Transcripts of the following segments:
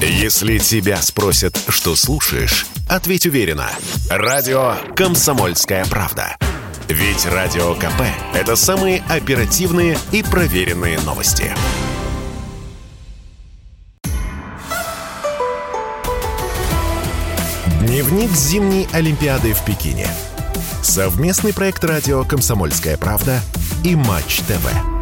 Если тебя спросят, что слушаешь, ответь уверенно. Радио «Комсомольская правда». Ведь Радио КП – это самые оперативные и проверенные новости. Дневник зимней Олимпиады в Пекине. Совместный проект радио «Комсомольская правда» и «Матч ТВ».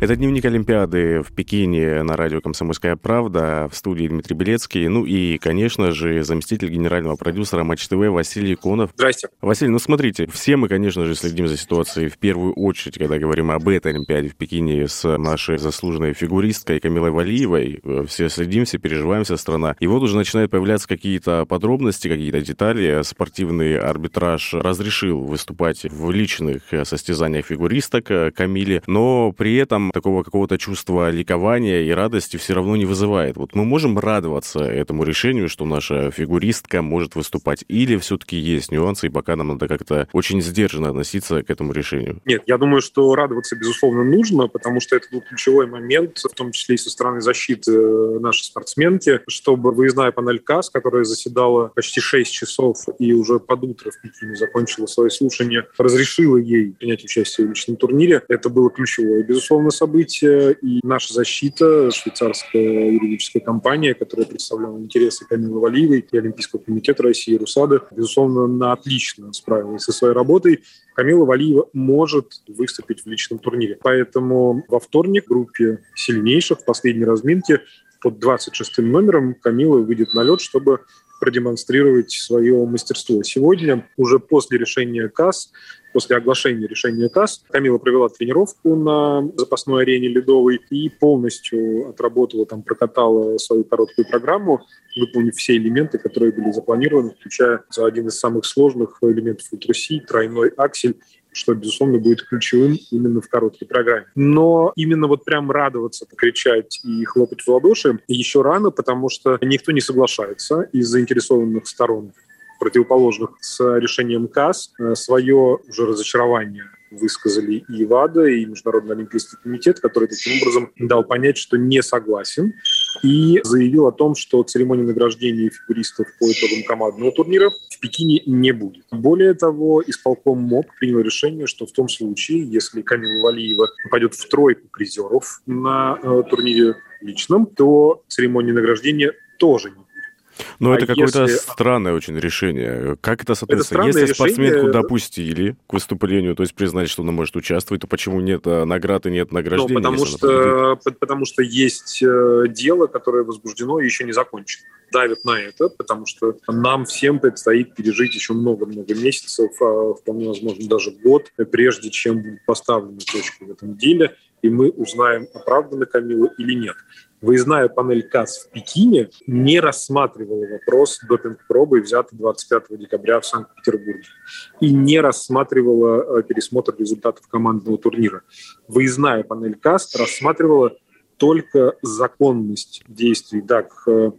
Это дневник Олимпиады в Пекине на радио «Комсомольская правда» в студии Дмитрий Белецкий. Ну и, конечно же, заместитель генерального продюсера Матч ТВ Василий Иконов. Здрасте. Василий, ну смотрите, все мы, конечно же, следим за ситуацией в первую очередь, когда говорим об этой Олимпиаде в Пекине с нашей заслуженной фигуристкой Камилой Валиевой. Все следим, все переживаем, вся страна. И вот уже начинают появляться какие-то подробности, какие-то детали. Спортивный арбитраж разрешил выступать в личных состязаниях фигуристок Камиле, но при этом такого какого-то чувства ликования и радости все равно не вызывает. Вот мы можем радоваться этому решению, что наша фигуристка может выступать, или все-таки есть нюансы, и пока нам надо как-то очень сдержанно относиться к этому решению? Нет, я думаю, что радоваться, безусловно, нужно, потому что это был ключевой момент, в том числе и со стороны защиты э, нашей спортсменки, чтобы выездная панель КАС, которая заседала почти 6 часов и уже под утро в Пекине закончила свое слушание, разрешила ей принять участие в личном турнире. Это было ключевое, безусловно, событие, и наша защита, швейцарская юридическая компания, которая представляла интересы Камилы Валиевой и Олимпийского комитета России, РУСАДА, безусловно, на отлично справилась со своей работой. Камила Валиева может выступить в личном турнире. Поэтому во вторник в группе сильнейших в последней разминке под 26 номером Камила выйдет на лед, чтобы продемонстрировать свое мастерство. Сегодня, уже после решения КАС, после оглашения решения КАС, Камила провела тренировку на запасной арене Ледовой и полностью отработала, там, прокатала свою короткую программу, выполнив все элементы, которые были запланированы, включая один из самых сложных элементов ультраси, тройной аксель что, безусловно, будет ключевым именно в короткой программе. Но именно вот прям радоваться, кричать и хлопать в ладоши еще рано, потому что никто не соглашается из заинтересованных сторон противоположных с решением КАС э, свое уже разочарование высказали и ВАДА, и Международный Олимпийский комитет, который таким образом дал понять, что не согласен и заявил о том, что церемонии награждения фигуристов по итогам командного турнира в Пекине не будет. Более того, исполком МОК принял решение, что в том случае, если Камила Валиева попадет в тройку призеров на э, турнире личном, то церемония награждения тоже не но а это какое-то если... странное очень решение. Как это соответственно? Это если спортсменку решение... допустили к выступлению, то есть признали, что она может участвовать, то почему нет э, наград и нет награждения? Ну, потому, что, потому что есть э, дело, которое возбуждено и еще не закончено. Давит на это, потому что нам всем предстоит пережить еще много-много месяцев, а вполне возможно даже год, прежде чем будет поставлена точка в этом деле, и мы узнаем, оправдана Камила или нет. Выездная панель КАС в Пекине не рассматривала вопрос допинг-пробы, взятой 25 декабря в Санкт-Петербурге, и не рассматривала э, пересмотр результатов командного турнира. Выездная панель КАС рассматривала только законность действий ДАК э,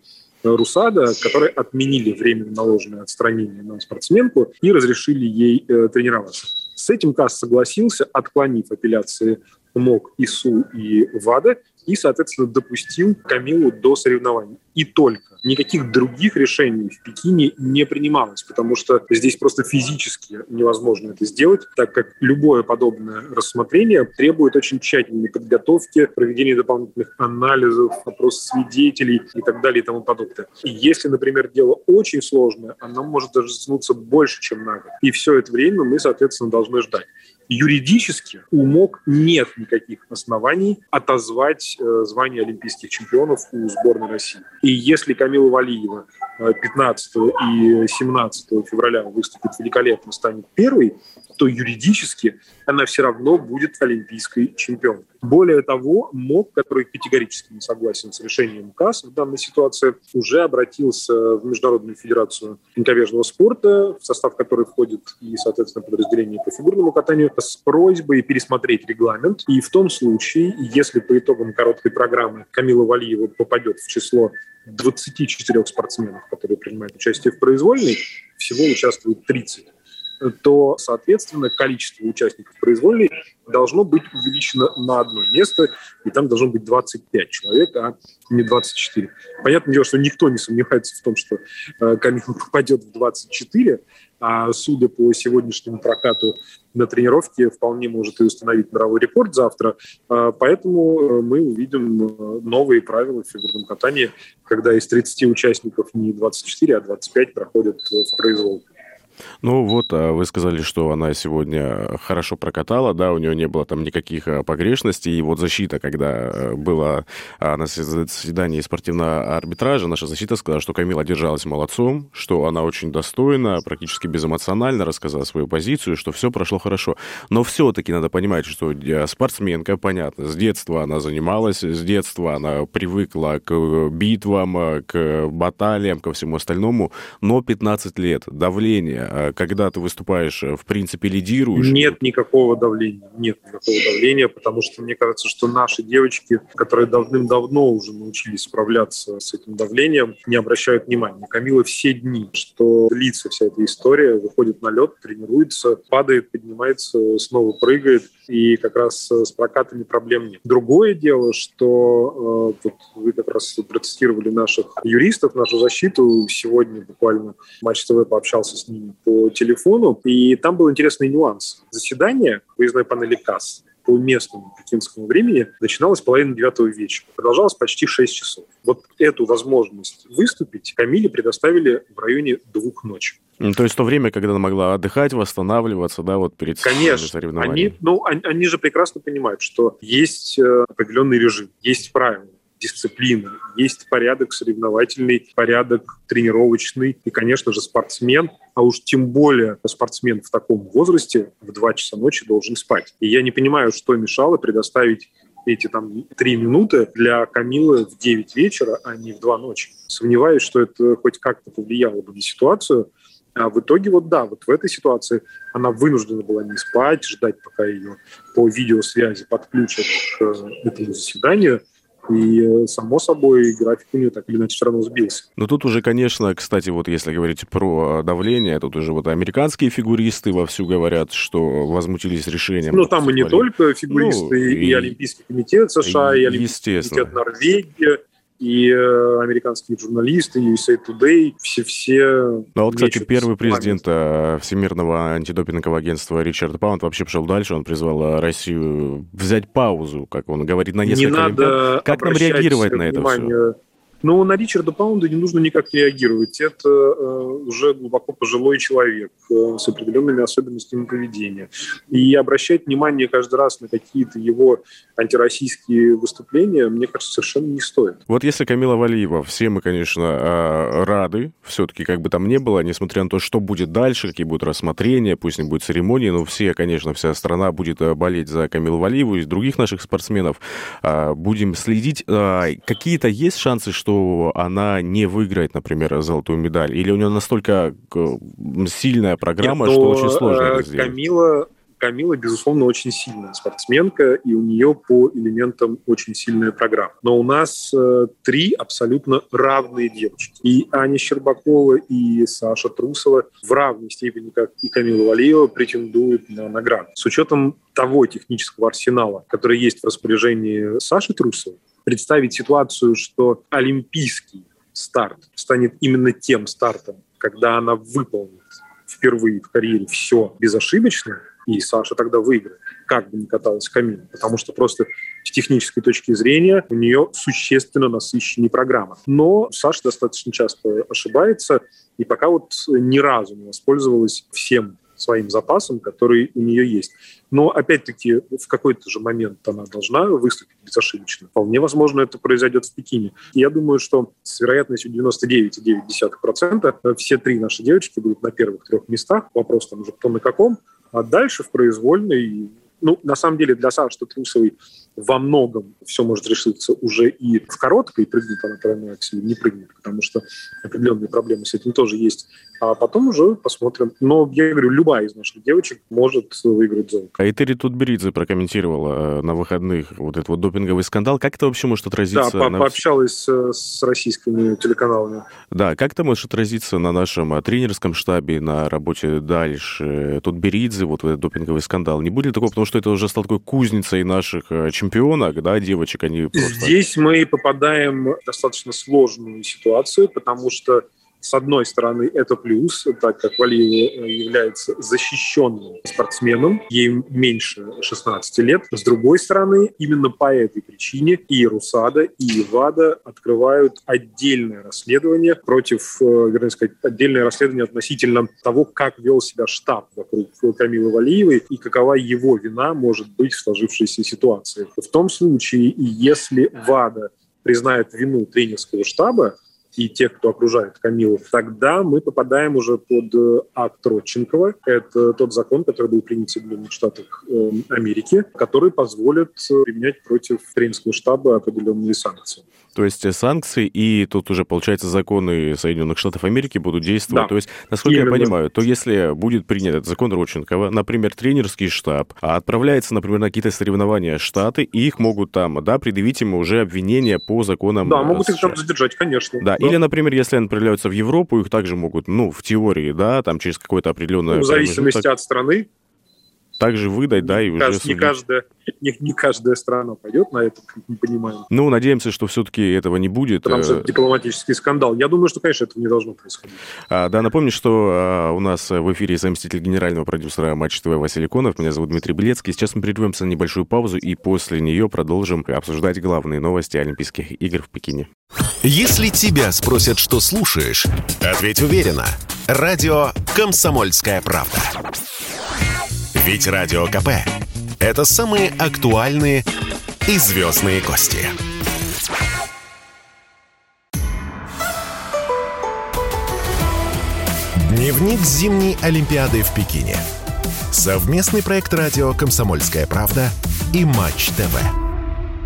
Русада, которые отменили временно наложенное отстранение на спортсменку и разрешили ей э, тренироваться. С этим КАС согласился, отклонив апелляции МОК, ИСУ и ВАДА, и, соответственно, допустил Камилу до соревнований. И только. Никаких других решений в Пекине не принималось, потому что здесь просто физически невозможно это сделать, так как любое подобное рассмотрение требует очень тщательной подготовки, проведения дополнительных анализов, опрос свидетелей и так далее и тому подобное. И если, например, дело очень сложное, оно может даже затянуться больше, чем на год. И все это время мы, соответственно, должны ждать юридически у МОК нет никаких оснований отозвать э, звание олимпийских чемпионов у сборной России. И если Камила Валиева 15 э, и 17 февраля выступит великолепно, станет первой, то юридически она все равно будет олимпийской чемпионкой. Более того, МОК, который категорически не согласен с решением КАС в данной ситуации, уже обратился в Международную федерацию конькобежного спорта, в состав которой входит и, соответственно, подразделение по фигурному катанию, с просьбой пересмотреть регламент. И в том случае, если по итогам короткой программы Камила Валиева попадет в число 24 спортсменов, которые принимают участие в произвольной, всего участвует 30 то, соответственно, количество участников произвольной должно быть увеличено на одно место, и там должно быть 25 человек, а не 24. Понятное дело, что никто не сомневается в том, что э, Камила попадет в 24, а судя по сегодняшнему прокату на тренировке, вполне может и установить мировой рекорд завтра. А, поэтому э, мы увидим э, новые правила в фигурном катании, когда из 30 участников не 24, а 25 проходят в произвол. Ну вот, а вы сказали, что она сегодня хорошо прокатала, да, у нее не было там никаких а, погрешностей, и вот защита, когда э, была а, на заседании спортивного арбитража, наша защита сказала, что Камила держалась молодцом, что она очень достойна, практически безэмоционально рассказала свою позицию, что все прошло хорошо. Но все-таки надо понимать, что спортсменка, понятно, с детства она занималась, с детства она привыкла к битвам, к баталиям, ко всему остальному, но 15 лет, давление, а когда ты выступаешь, э, в принципе, лидируешь? Нет никакого давления. Нет никакого давления, потому что мне кажется, что наши девочки, которые давным-давно уже научились справляться с этим давлением, не обращают внимания. Камила все дни, что длится вся эта история, выходит на лед, тренируется, падает, поднимается, снова прыгает и как раз с прокатами проблем нет. Другое дело, что э, вот вы как раз процитировали наших юристов, нашу защиту. Сегодня буквально Матч ТВ пообщался с ними по телефону, и там был интересный нюанс. Заседание выездной панели КАС по местному пекинскому времени начиналось половина девятого вечера. Продолжалось почти шесть часов. Вот эту возможность выступить Камиле предоставили в районе двух ночи. Ну, то есть то время, когда она могла отдыхать, восстанавливаться, да, вот перед Конечно, соревнованиями. Они, ну, они, они же прекрасно понимают, что есть э, определенный режим, есть правила дисциплина, есть порядок соревновательный, порядок тренировочный и, конечно же, спортсмен, а уж тем более спортсмен в таком возрасте в 2 часа ночи должен спать. И я не понимаю, что мешало предоставить эти там три минуты для Камилы в 9 вечера, а не в 2 ночи. Сомневаюсь, что это хоть как-то повлияло бы на ситуацию, а в итоге вот да, вот в этой ситуации она вынуждена была не спать, ждать, пока ее по видеосвязи подключат к этому заседанию. И, э, само собой, график у нее так или иначе все равно сбился. Но тут уже, конечно, кстати, вот если говорить про давление, тут уже вот американские фигуристы вовсю говорят, что возмутились решением. Ну, там и не только фигуристы, ну, и, и Олимпийский комитет США, и Олимпийский комитет Норвегии, и э, американские журналисты, и USA Today, все-все... Ну, вот, кстати, первый президент э, Всемирного антидопингового агентства Ричард Паунд вообще пошел дальше, он призвал э, Россию взять паузу, как он говорит, на несколько Не надо Как нам реагировать на это все? Но на Ричарда Паунда не нужно никак реагировать. Это э, уже глубоко пожилой человек э, с определенными особенностями поведения. И обращать внимание каждый раз на какие-то его антироссийские выступления, мне кажется, совершенно не стоит. Вот если Камила Валиева, все мы, конечно, э, рады, все-таки как бы там ни было, несмотря на то, что будет дальше, какие будут рассмотрения, пусть не будет церемонии, но все, конечно, вся страна будет болеть за Камилу Валиеву и других наших спортсменов. Будем следить. Какие-то есть шансы, что что она не выиграет, например, золотую медаль? Или у нее настолько сильная программа, Нет, что очень сложно это сделать? Камила Камила, безусловно, очень сильная спортсменка, и у нее по элементам очень сильная программа. Но у нас э, три абсолютно равные девочки. И Аня Щербакова, и Саша Трусова в равной степени, как и Камила Валиева, претендуют на награду. С учетом того технического арсенала, который есть в распоряжении Саши Трусовой, представить ситуацию, что олимпийский старт станет именно тем стартом, когда она выполнит впервые в карьере все безошибочно, и Саша тогда выиграет, как бы ни каталась Камила, потому что просто с технической точки зрения у нее существенно насыщеннее программа. Но Саша достаточно часто ошибается, и пока вот ни разу не воспользовалась всем своим запасом, который у нее есть. Но, опять-таки, в какой-то же момент она должна выступить безошибочно. Вполне возможно, это произойдет в Пекине. И я думаю, что с вероятностью 99,9% все три наши девочки будут на первых трех местах. Вопрос там уже кто на каком. А дальше в произвольной Ну, на самом деле, для Саши Трусовой во многом все может решиться уже и в короткой, прыгнет она тройной аксель, не прыгнет, потому что определенные проблемы с этим тоже есть. А потом уже посмотрим. Но, я говорю, любая из наших девочек может выиграть золото. А Этери Тутберидзе прокомментировала э, на выходных вот этот вот допинговый скандал. Как это вообще может отразиться? Да, на... пообщалась э, с российскими телеканалами. Да, как это может отразиться на нашем э, тренерском штабе, на работе дальше? Тутберидзе, вот этот допинговый скандал. Не будет такого, потому что это уже стал такой кузницей наших чемпионок, да, девочек, они просто... Здесь мы попадаем в достаточно сложную ситуацию, потому что с одной стороны, это плюс, так как Валиева э, является защищенным спортсменом, ей меньше 16 лет. С другой стороны, именно по этой причине и Русада, и ВАДА открывают отдельное расследование против, э, вернее сказать, отдельное расследование относительно того, как вел себя штаб вокруг Камилы Валиевой и какова его вина может быть в сложившейся ситуации. В том случае, если ВАДА признает вину тренерского штаба, и тех, кто окружает Камилу, тогда мы попадаем уже под э, акт Родченкова. Это тот закон, который был принят в Соединенных Штатах э, Америки, который позволит э, применять против тренерского штаба определенные санкции. То есть санкции и тут уже, получается, законы Соединенных Штатов Америки будут действовать. Да. То есть, насколько Именно. я понимаю, то если будет принят этот закон Родченкова, например, тренерский штаб а отправляется, например, на какие-то соревнования Штаты, и их могут там, да, предъявить ему уже обвинения по законам Да, могут их там задержать, конечно. Да, или, например, если они отправляются в Европу, их также могут, ну, в теории, да, там через какое-то определенное... Ну, в зависимости от страны также выдать, да, и не уже... Не каждая, не, не каждая страна пойдет на это, как мы понимаем. Ну, надеемся, что все-таки этого не будет. Потому что это дипломатический скандал. Я думаю, что, конечно, этого не должно происходить. А, да, напомню, что а, у нас в эфире заместитель генерального продюсера Матч ТВ Василий Конов. Меня зовут Дмитрий Белецкий. Сейчас мы прервемся на небольшую паузу и после нее продолжим обсуждать главные новости Олимпийских игр в Пекине. Если тебя спросят, что слушаешь, ответь уверенно. Радио «Комсомольская правда». Ведь Радио КП – это самые актуальные и звездные гости. Дневник зимней Олимпиады в Пекине. Совместный проект радио «Комсомольская правда» и «Матч ТВ».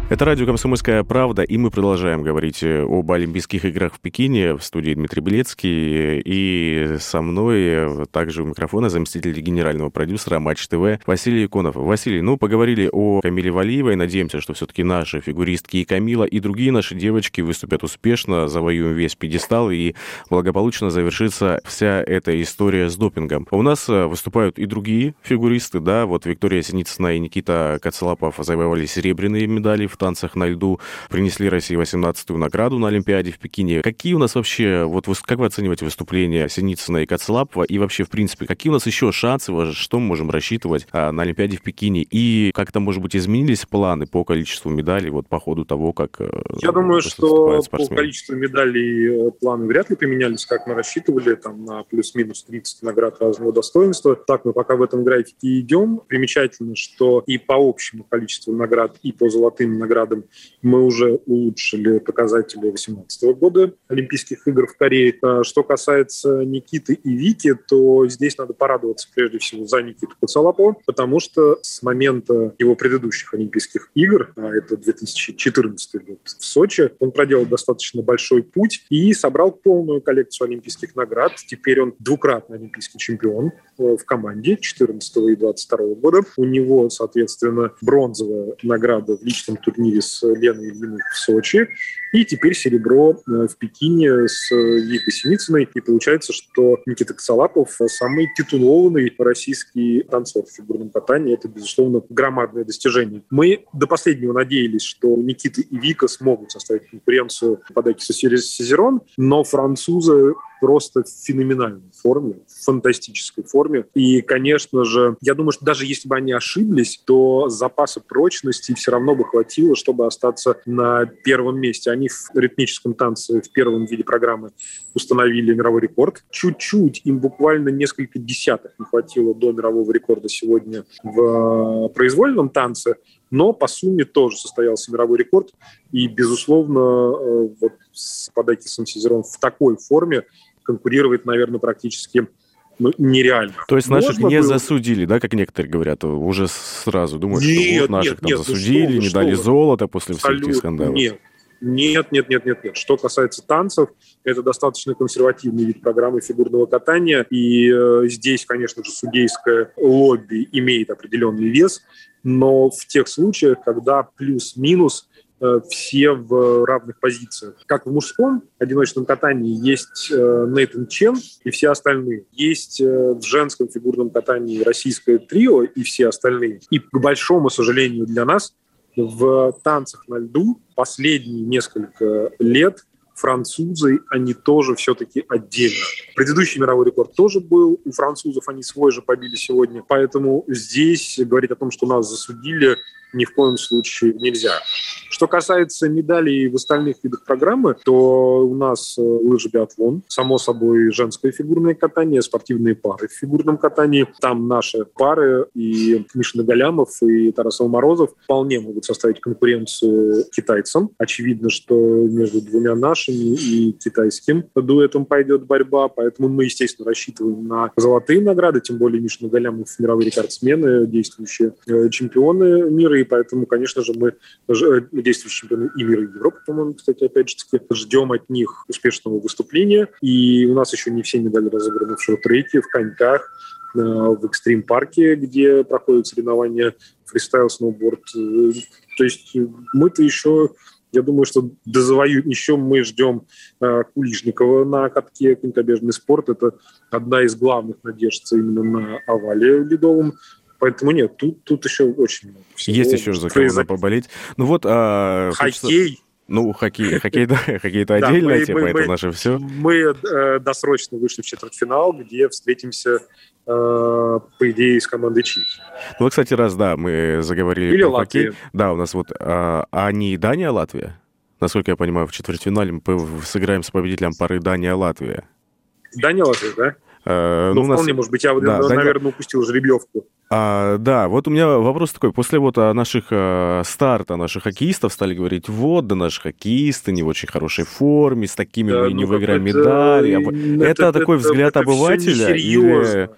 Это радио «Комсомольская правда», и мы продолжаем говорить э, об Олимпийских играх в Пекине. В студии Дмитрий Белецкий. И со мной э, также у микрофона заместитель генерального продюсера Матч ТВ Василий Иконов. Василий, ну, поговорили о Камиле Валиевой. Надеемся, что все-таки наши фигуристки и Камила, и другие наши девочки выступят успешно, завоюем весь пьедестал, и благополучно завершится вся эта история с допингом. У нас э, выступают и другие фигуристы, да, вот Виктория Синицына и Никита Кацалапов завоевали серебряные медали в танцах на льду, принесли России 18-ю награду на Олимпиаде в Пекине. Какие у нас вообще, вот как вы оцениваете выступления Синицына и Кацлапова, и вообще, в принципе, какие у нас еще шансы, что мы можем рассчитывать а, на Олимпиаде в Пекине, и как-то, может быть, изменились планы по количеству медалей вот по ходу того, как э, Я думаю, что по количеству медалей э, планы вряд ли поменялись, как мы рассчитывали, там на плюс-минус 30 наград разного достоинства. Так мы пока в этом графике идем. Примечательно, что и по общему количеству наград, и по золотым наградам мы уже улучшили показатели 2018 года Олимпийских игр в Корее. А что касается Никиты и Вики, то здесь надо порадоваться прежде всего за Никиту Коцалапо, потому что с момента его предыдущих Олимпийских игр, а это 2014 год в Сочи, он проделал достаточно большой путь и собрал полную коллекцию олимпийских наград. Теперь он двукратный олимпийский чемпион э, в команде 14 и 22 года. У него, соответственно, бронзовая награда в личном турнире турнире с Леной Ильиной в Сочи. И теперь серебро э, в Пекине с Викой Синицыной. И получается, что Никита Косолапов самый титулованный российский танцор в фигурном катании. Это, безусловно, громадное достижение. Мы до последнего надеялись, что Никита и Вика смогут составить конкуренцию по Дакису Сезерон, но французы просто в феноменальной форме, в фантастической форме. И, конечно же, я думаю, что даже если бы они ошиблись, то запаса прочности все равно бы хватило, чтобы остаться на первом месте. Они в ритмическом танце в первом виде программы установили мировой рекорд. Чуть-чуть, им буквально несколько десятых не хватило до мирового рекорда сегодня в произвольном танце, но по сумме тоже состоялся мировой рекорд. И, безусловно, э, вот с Падакисом Сизерон в такой форме конкурировать, наверное, практически ну, нереально. То есть наших Можно не было... засудили, да, как некоторые говорят, уже сразу думают, нет, что вот наших нет, там нет, засудили, ну что, не дали что золото после всех этих скандалов. Нет, нет, нет, нет, нет, нет. Что касается танцев, это достаточно консервативный вид программы фигурного катания, и э, здесь, конечно же, судейское лобби имеет определенный вес, но в тех случаях, когда плюс-минус все в равных позициях. Как в мужском одиночном катании есть э, Нейтан Чен и все остальные. Есть э, в женском фигурном катании российское трио и все остальные. И, к большому сожалению для нас, в танцах на льду последние несколько лет французы, они тоже все-таки отдельно. Предыдущий мировой рекорд тоже был у французов, они свой же побили сегодня. Поэтому здесь говорить о том, что нас засудили, ни в коем случае нельзя. Что касается медалей в остальных видах программы, то у нас э, лыжи биатлон, само собой женское фигурное катание, спортивные пары в фигурном катании. Там наши пары и Мишина Галямов и Тарасов Морозов вполне могут составить конкуренцию китайцам. Очевидно, что между двумя нашими и китайским дуэтом пойдет борьба, поэтому мы, естественно, рассчитываем на золотые награды, тем более Мишина Галямов мировые рекордсмены, действующие э, чемпионы мира, и поэтому, конечно же, мы э, действующие чемпионы и мира, и Европы, по-моему, кстати, опять же таки, ждем от них успешного выступления. И у нас еще не все медали разыграны в шорт-треке, в коньках, э, в экстрим-парке, где проходят соревнования фристайл, сноуборд. Э, то есть мы-то еще я думаю, что дозавоюем. Еще мы ждем э, Кулижникова на катке конькобежный спорт. Это одна из главных надежд именно на овале ледовом. Поэтому нет, тут, тут еще очень много всего. Есть еще за кого поболеть. Ну вот... А, Хоккей. Хочется... Ну, хоккей, хоккей, да, хоккей это отдельная да, тема, мы, это мы, наше все. Мы э, досрочно вышли в четвертьфинал, где встретимся, э, по идее, с командой Чехии. Ну, кстати, раз, да, мы заговорили Или про Латвия. хоккей. Да, у нас вот, а, а не Дания, а Латвия? Насколько я понимаю, в четвертьфинале мы сыграем с победителем пары Дания-Латвия. Дания-Латвия, да? Э, ну, ну вполне, нас... может быть, я, да, наверное, Дания... упустил жеребьевку. А, да, вот у меня вопрос такой. После вот а, наших а, старта наших хоккеистов стали говорить, вот, да наши хоккеисты не в очень хорошей форме, с такими да, мы ну, не выиграем это, медали. Это, это, это такой это, взгляд это обывателя? Или...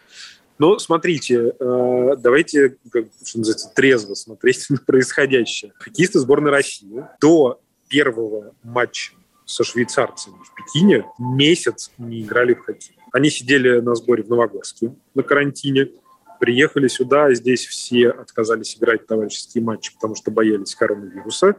Ну, смотрите, э, давайте, как, что называется, трезво смотреть на происходящее. Хоккеисты сборной России до первого матча со швейцарцами в Пекине месяц не играли в хоккей. Они сидели на сборе в Новогорске на карантине, приехали сюда, здесь все отказались играть товарищеские матчи, потому что боялись коронавируса.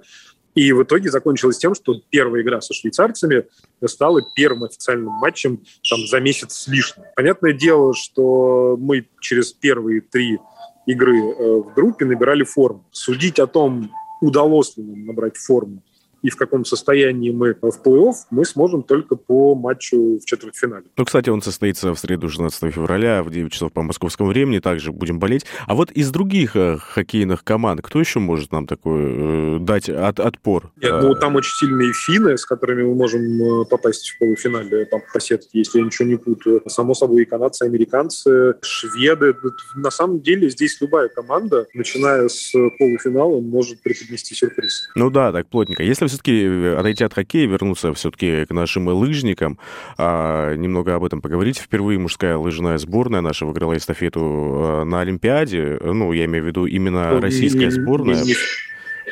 И в итоге закончилось тем, что первая игра со швейцарцами стала первым официальным матчем там, за месяц с лишним. Понятное дело, что мы через первые три игры э, в группе набирали форму. Судить о том, удалось ли нам набрать форму и в каком состоянии мы в плей-офф, мы сможем только по матчу в четвертьфинале. Ну, кстати, он состоится в среду 16 февраля в 9 часов по московскому времени, также будем болеть. А вот из других э, хоккейных команд, кто еще может нам такой э, дать от, отпор? Нет, ну, там очень сильные финны, с которыми мы можем э, попасть в полуфинале, там по сетке, если я ничего не путаю. Само собой, и канадцы, и американцы, шведы. На самом деле здесь любая команда, начиная с полуфинала, может преподнести сюрприз. Ну да, так плотненько. Если все-таки э, отойти от хоккея, вернуться все-таки к нашим лыжникам, а, немного об этом поговорить. Впервые мужская лыжная сборная наша выиграла эстафету а, на Олимпиаде. Ну, я имею в виду именно ну, российская не, сборная. Не, не,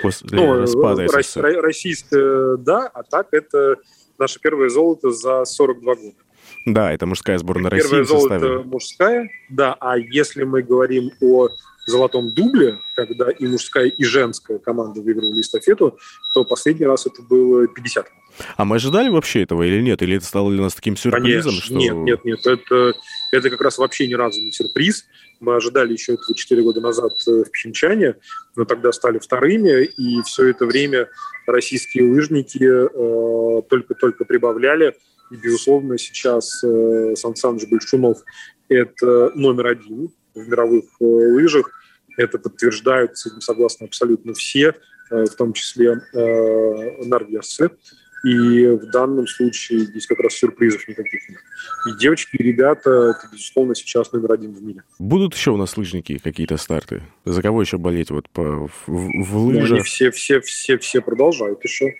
после ну, распада СССР. Российская, да, а так это наше первое золото за 42 года. Да, это мужская сборная России. Первое золото мужская, да. А если мы говорим о золотом дубле, когда и мужская, и женская команда выигрывали эстафету, то последний раз это было 50 а мы ожидали вообще этого или нет? Или это стало для нас таким сюрпризом? Конечно, что... Нет, нет, нет. Это, это как раз вообще ни разу не сюрприз. Мы ожидали еще этого 4 года назад э, в Пхенчане, но тогда стали вторыми, и все это время российские лыжники э, только-только прибавляли. И, безусловно, сейчас э, Сан Саныч Большунов – это номер один в мировых э, лыжах. Это подтверждают, с этим согласны абсолютно все, э, в том числе э, норвежцы. И в данном случае здесь как раз сюрпризов никаких нет. И девочки, и ребята, это, безусловно, сейчас номер один в мире. Будут еще у нас лыжники какие-то старты? За кого еще болеть вот по, в, в лыжах? Ну, они все, все, все, все продолжают еще.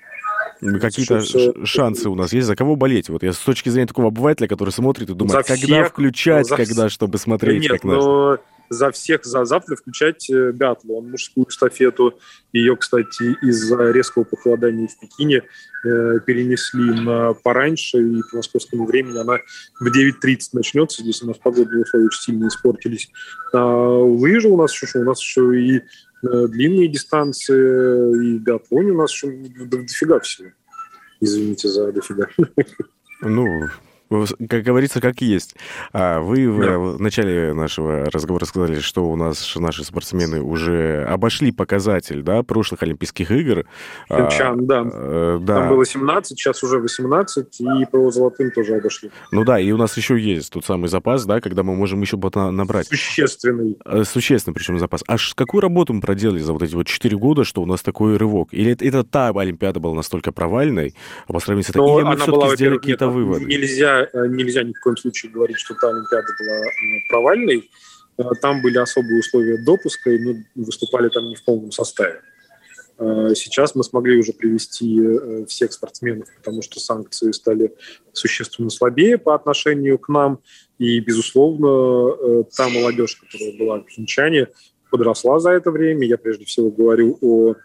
Какие-то шансы у нас есть? За кого болеть? Вот я с точки зрения такого обывателя, который смотрит и думает, когда всех, включать, за... когда, чтобы смотреть, Нет, как но за всех за завтра включать э, биатлон, мужскую эстафету. Ее, кстати, из-за резкого похолодания в Пекине э, перенесли на пораньше, и по московскому времени она в 9.30 начнется. Здесь у нас погодные условия очень сильно испортились. А лыжи у нас еще, у нас еще и э, длинные дистанции, и биатлон у нас еще дофига всего. Извините за дофига. Ну, как говорится, как есть. А вы да. в начале нашего разговора сказали, что у нас наши спортсмены уже обошли показатель да, прошлых Олимпийских игр. Пхенчан, а, да. Э, да. Там было 17, сейчас уже 18, и по золотым тоже обошли. Ну да, и у нас еще есть тот самый запас, да, когда мы можем еще набрать. Существенный. Э, существенный, причем запас. А какую работу мы проделали за вот эти вот 4 года, что у нас такой рывок? Или это, это та Олимпиада была настолько провальной, а по сравнению с этой, или мы все-таки сделали какие-то выводы? Нельзя нельзя, ни в коем случае говорить, что та Олимпиада была э, провальной. Э, там были особые условия допуска, и мы выступали там не в полном составе. Сейчас мы смогли уже привести всех спортсменов, потому что санкции стали существенно слабее по отношению к нам. И, безусловно, та молодежь, которая была в Пхенчане, подросла за это время. Я прежде всего говорю о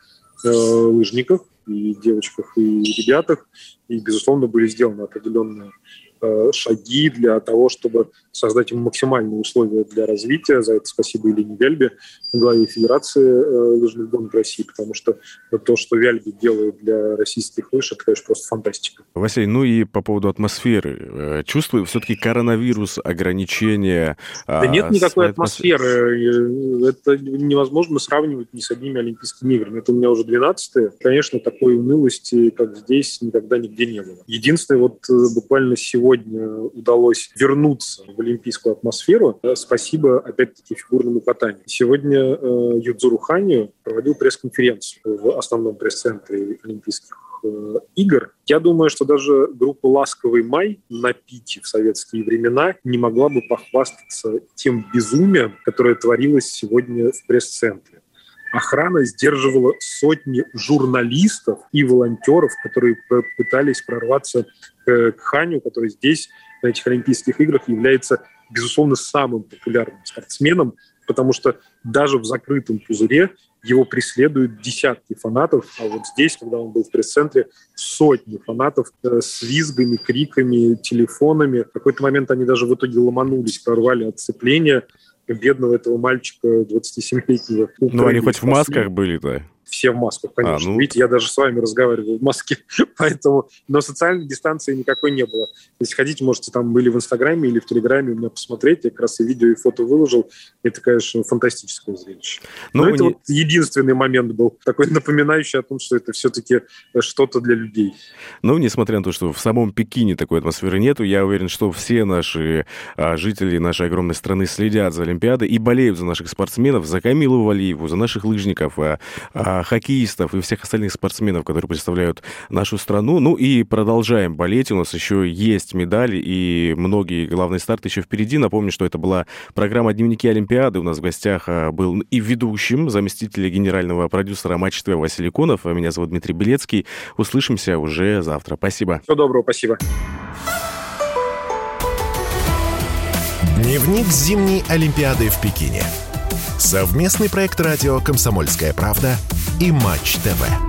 лыжниках, и девочках, и ребятах. И, безусловно, были сделаны определенные Э, шаги для того, чтобы создать им максимальные условия для развития. За это спасибо Елене Вяльбе, главе Федерации э, лыжных гонок России, потому что то, что Вяльбе делает для российских лыж, это, конечно, просто фантастика. Василий, ну и по поводу атмосферы. Э, чувствую все-таки коронавирус, ограничения? Да нет никакой атмосферы. Это невозможно сравнивать ни с одними Олимпийскими играми. Это у меня уже 12-е. Конечно, такой унылости, как здесь, никогда нигде не было. Единственное, вот буквально сегодня сегодня удалось вернуться в олимпийскую атмосферу, спасибо, опять-таки, фигурному катанию. Сегодня э, Юдзуру Ханю проводил пресс-конференцию в основном пресс-центре Олимпийских э, игр. Я думаю, что даже группа «Ласковый май» на пите в советские времена не могла бы похвастаться тем безумием, которое творилось сегодня в пресс-центре. Охрана сдерживала сотни журналистов и волонтеров, которые пытались прорваться к Ханю, который здесь, на этих Олимпийских играх, является, безусловно, самым популярным спортсменом, потому что даже в закрытом пузыре его преследуют десятки фанатов, а вот здесь, когда он был в пресс-центре, сотни фанатов э, с визгами, криками, телефонами. В какой-то момент они даже в итоге ломанулись, прорвали отцепление бедного этого мальчика 27-летнего. Ну, они хоть в масках были-то? Все в масках, конечно. А, ну... Видите, я даже с вами разговариваю в маске, поэтому... Но социальной дистанции никакой не было. Если хотите, можете там были в Инстаграме или в Телеграме у меня посмотреть. Я как раз и видео, и фото выложил. Это, конечно, фантастическое зрелище. Ну, Но не... это вот единственный момент был, такой напоминающий о том, что это все-таки что-то для людей. Ну, несмотря на то, что в самом Пекине такой атмосферы нету, я уверен, что все наши а, жители нашей огромной страны следят за Олимпиадой и болеют за наших спортсменов, за Камилу Валиеву, за наших лыжников, а, а, хоккеистов и всех остальных спортсменов, которые представляют нашу страну. Ну и продолжаем болеть. У нас еще есть медали и многие главные старты еще впереди. Напомню, что это была программа «Дневники Олимпиады». У нас в гостях а, был и ведущим, заместитель генерального продюсера Матч ТВ Василий Конов. Меня зовут Дмитрий Белецкий. Услышимся уже завтра. Спасибо. Всего доброго, спасибо. Дневник зимней Олимпиады в Пекине. Совместный проект радио «Комсомольская правда» и Матч ТВ.